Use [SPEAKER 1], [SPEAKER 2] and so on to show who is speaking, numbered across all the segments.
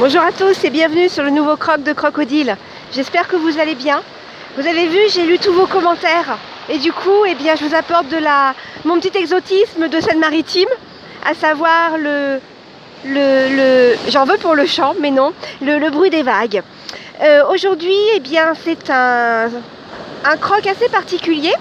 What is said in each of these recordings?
[SPEAKER 1] Bonjour à tous et bienvenue sur le nouveau croc de Crocodile. J'espère que vous allez bien. Vous avez vu, j'ai lu tous vos commentaires et du coup, eh bien, je vous apporte de la, mon petit exotisme de Seine-Maritime, à savoir le, j'en veux pour le chant, mais non, le, bruit des vagues. Euh, aujourd'hui, eh bien, c'est un, un croc assez particulier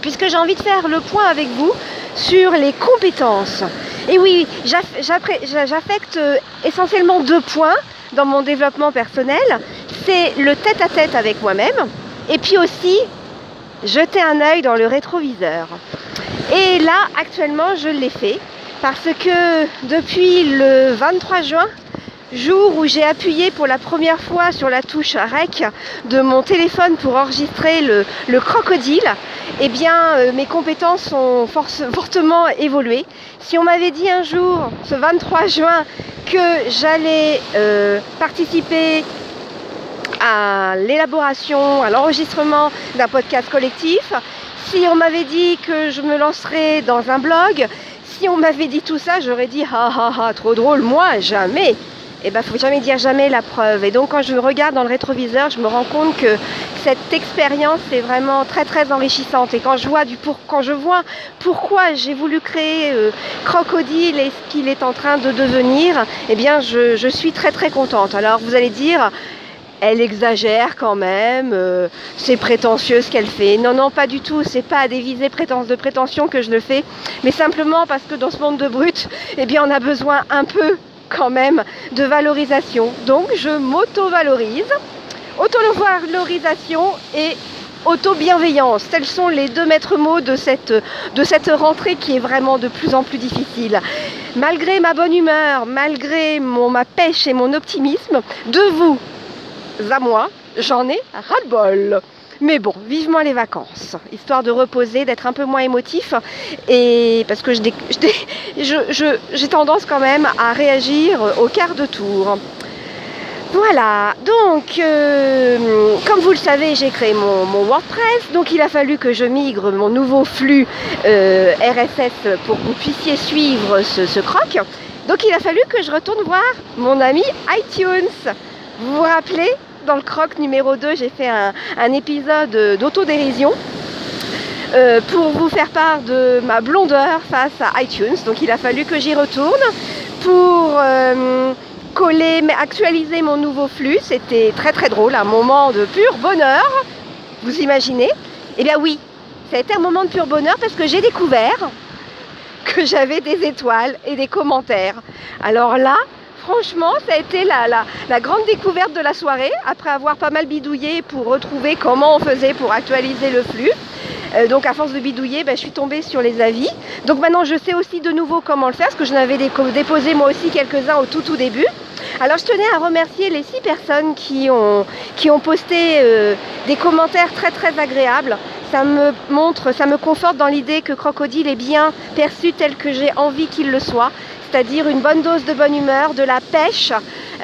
[SPEAKER 1] puisque j'ai envie de faire le point avec vous sur les compétences. Et oui, j'affecte euh, essentiellement deux points dans mon développement personnel. C'est le tête-à-tête avec moi-même et puis aussi jeter un œil dans le rétroviseur. Et là, actuellement, je l'ai fait parce que depuis le 23 juin, jour où j'ai appuyé pour la première fois sur la touche REC de mon téléphone pour enregistrer le, crocodile, eh bien euh, mes compétences ont fortement évolué. Si on m'avait dit un jour, ce 23 juin, que j'allais euh, participer à l'élaboration, à l'enregistrement d'un podcast collectif, si on m'avait dit que je me lancerais dans un blog, si on m'avait dit tout ça, j'aurais dit ah ah ah, trop drôle, moi jamais eh ben faut jamais dire jamais la preuve. Et donc quand je regarde dans le rétroviseur, je me rends compte que cette expérience est vraiment très très enrichissante. Et quand je vois du pour, quand je vois pourquoi j'ai voulu créer euh, Crocodile et ce qu'il est en train de devenir, eh bien je, suis très très contente. Alors vous allez dire elle exagère quand même, euh, c'est prétentieux ce qu'elle fait. Non, non, pas du tout, c'est pas à des visées de prétention que je le fais, mais simplement parce que dans ce monde de brut, eh bien on a besoin un peu quand même de valorisation. Donc je m'auto-valorise. Auto-valorisation et auto-bienveillance. Tels sont les deux maîtres mots de cette, de cette rentrée qui est vraiment de plus en plus difficile. Malgré ma bonne humeur, malgré ma pêche et mon optimisme, de vous à moi, j'en ai ras-le-bol. Mais bon, vivement les vacances, histoire de reposer, d'être un peu moins émotif, et parce que j'ai tendance quand même à réagir au quart de tour. Voilà, donc euh, comme vous le savez, j'ai créé mon, WordPress, donc il a fallu que je migre mon nouveau flux euh, RSS pour que vous puissiez suivre ce, ce croc. Donc il a fallu que je retourne voir mon ami iTunes. Vous vous rappelez? Dans le croc numéro 2, j'ai fait un, épisode d'autodérision. Euh, pour vous faire part de ma blondeur face à iTunes. Donc il a fallu que j'y retourne pour euh, coller, actualiser mon nouveau flux. C'était très très drôle, un moment de pur bonheur. Vous imaginez Eh bien oui, ça a été un moment de pur bonheur parce que j'ai découvert que j'avais des étoiles et des commentaires. Alors là, franchement, ça a été la, grande découverte de la soirée, après avoir pas mal bidouillé pour retrouver comment on faisait pour actualiser le flux. Euh, donc à force de bidouiller, ben, je suis tombée sur les avis. Donc maintenant je sais aussi de nouveau comment le faire, parce que je n'avais déposé moi aussi quelques-uns au tout tout début. Alors je tenais à remercier les six personnes qui ont, posté euh, des commentaires très très agréables. Ça me montre, ça me conforte dans l'idée que Crocodile est bien perçu tel que j'ai envie qu'il le soit c'est-à-dire une bonne dose de bonne humeur, de la pêche.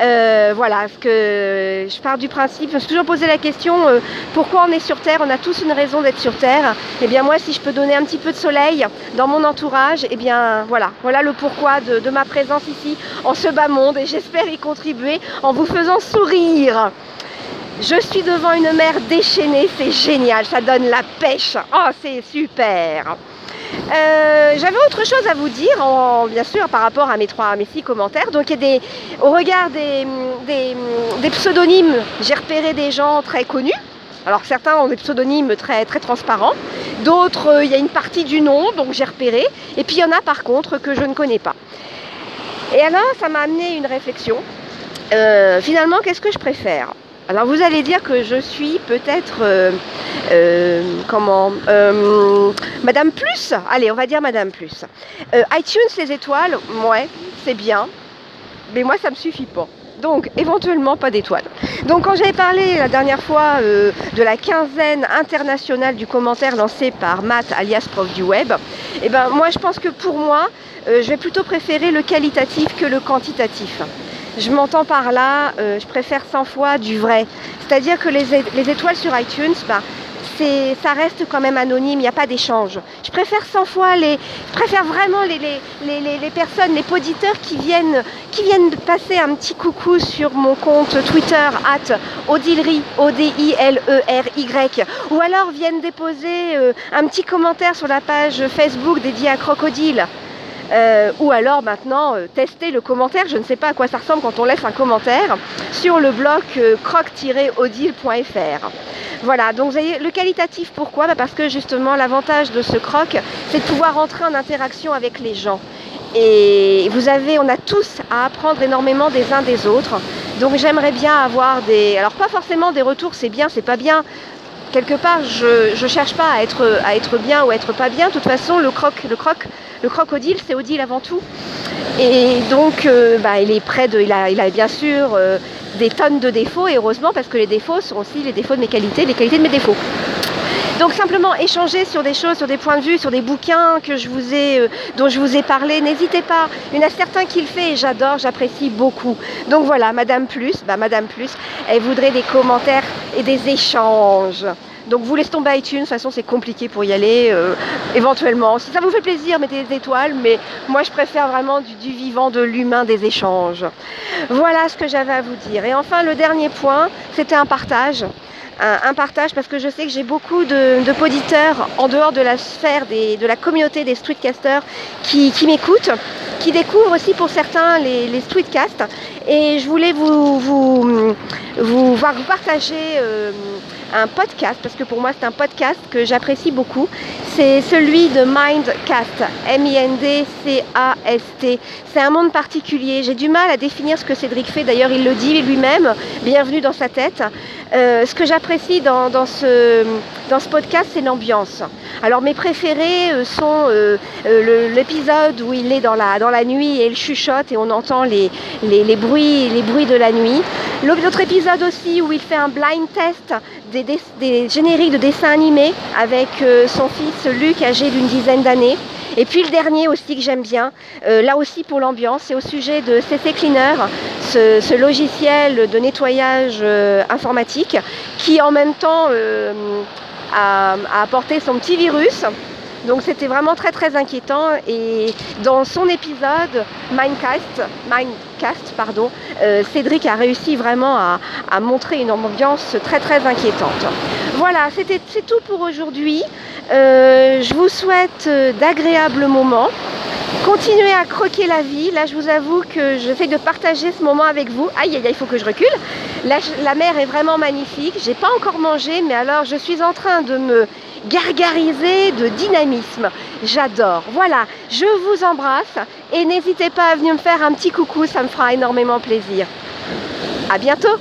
[SPEAKER 1] Euh, voilà, ce que je pars du principe, je me suis toujours posé la question euh, pourquoi on est sur Terre On a tous une raison d'être sur Terre. Et eh bien moi, si je peux donner un petit peu de soleil dans mon entourage, et eh bien voilà, voilà le pourquoi de, de ma présence ici en ce bas monde et j'espère y contribuer en vous faisant sourire. Je suis devant une mer déchaînée, c'est génial, ça donne la pêche. Oh, c'est super. Euh, j'avais autre chose à vous dire, bien sûr, par rapport à mes trois, mes six commentaires. Donc, au regard des, pseudonymes, j'ai repéré des gens très connus. Alors, certains ont des pseudonymes très, très transparents. D'autres, euh, il y a une partie du nom, donc j'ai repéré. Et puis, il y en a par contre que je ne connais pas. Et alors, ça m'a amené une réflexion. Euh, finalement, qu'est-ce que je préfère? Alors vous allez dire que je suis peut-être euh, euh, comment euh, Madame Plus? Allez, on va dire Madame Plus. iTunes les étoiles, ouais, c'est bien, mais moi ça me suffit pas. Donc éventuellement pas d'étoiles. Donc quand j'avais parlé la dernière fois de la quinzaine internationale du commentaire lancé par Matt alias prof du web, eh ben moi je pense que pour moi, je vais plutôt préférer le qualitatif que le quantitatif. Je m'entends par là, euh, je préfère 100 fois du vrai. C'est-à-dire que les, étoiles sur iTunes, bah, ça reste quand même anonyme, il n'y a pas d'échange. Je préfère 100 fois les, vraiment les, personnes, les poditeurs qui viennent, qui passer un petit coucou sur mon compte Twitter, at Odilery, O-D-I-L-E-R-Y, ou alors viennent déposer euh, un petit commentaire sur la page Facebook dédiée à Crocodile. Euh, ou alors maintenant euh, tester le commentaire, je ne sais pas à quoi ça ressemble quand on laisse un commentaire sur le blog euh, croc-odile.fr. Voilà, donc vous voyez, le qualitatif, pourquoi? Bah Parce que justement l'avantage de ce croc, c'est de pouvoir entrer en interaction avec les gens. Et vous avez, on a tous à apprendre énormément des uns des autres. Donc j'aimerais bien avoir des, alors pas forcément des retours, c'est bien, c'est pas bien, quelque part, je ne cherche pas à être, bien ou à être pas bien. De toute façon, le croc, le croc, le crocodile, c'est Odile avant tout. Et donc, euh, bah, il est près de, il a, a bien sûr euh, des tonnes de défauts, et heureusement parce que les défauts sont aussi les défauts de mes qualités, les qualités de mes défauts. Donc simplement échanger sur des choses, sur des points de vue, sur des bouquins que je vous ai, euh, dont je vous ai parlé, n'hésitez pas. Il y en a certains qui le fait et j'adore, j'apprécie beaucoup. Donc voilà, Madame Plus, bah Madame Plus, elle voudrait des commentaires et des échanges. Donc vous laissez tomber iTunes, de toute façon c'est compliqué pour y aller, euh, éventuellement. Si ça vous fait plaisir, mettez des étoiles, mais moi je préfère vraiment du, du vivant, de l'humain, des échanges. Voilà ce que j'avais à vous dire. Et enfin le dernier point, c'était un partage un, partage parce que je sais que j'ai beaucoup de, de poditeurs en dehors de la sphère des, de la communauté des streetcasters qui, qui m'écoutent, qui découvrent aussi pour certains les, les streetcasts. Et je voulais vous, vous, vous, voir vous partager euh, un podcast, parce que pour moi c'est un podcast que j'apprécie beaucoup. C'est celui de Mindcast, M-I-N-D-C-A-S-T. C'est un monde particulier. J'ai du mal à définir ce que Cédric fait, d'ailleurs il le dit lui-même, bienvenue dans sa tête. Euh, ce que j'apprécie dans, dans, ce, dans ce podcast, c'est l'ambiance. Alors mes préférés euh, sont euh, euh l'épisode où il est dans la, dans la nuit et il chuchote et on entend les, les, bruits, les bruits de la nuit. L'autre épisode aussi où il fait un blind test des, des, génériques de dessins animés avec son fils Luc âgé d'une dizaine d'années. Et puis le dernier aussi que j'aime bien, euh, là aussi pour l'ambiance, c'est au sujet de CC Cleaner, ce, logiciel de nettoyage euh, informatique qui en même temps euh, a, apporté son petit virus. Donc c'était vraiment très très inquiétant et dans son épisode Mindcast, pardon, Cédric a réussi vraiment à, à, montrer une ambiance très très inquiétante. Voilà, c'était c'est tout pour aujourd'hui. Euh, je vous souhaite euh, d'agréables moments. Continuez à croquer la vie. Là, je vous avoue que j'essaie de partager ce moment avec vous. Aïe, aïe, aïe, il faut que je recule. La, la mer est vraiment magnifique. J'ai pas encore mangé, mais alors je suis en train de me gargariser de dynamisme. J'adore. Voilà, je vous embrasse et n'hésitez pas à venir me faire un petit coucou, ça me fera énormément plaisir. À bientôt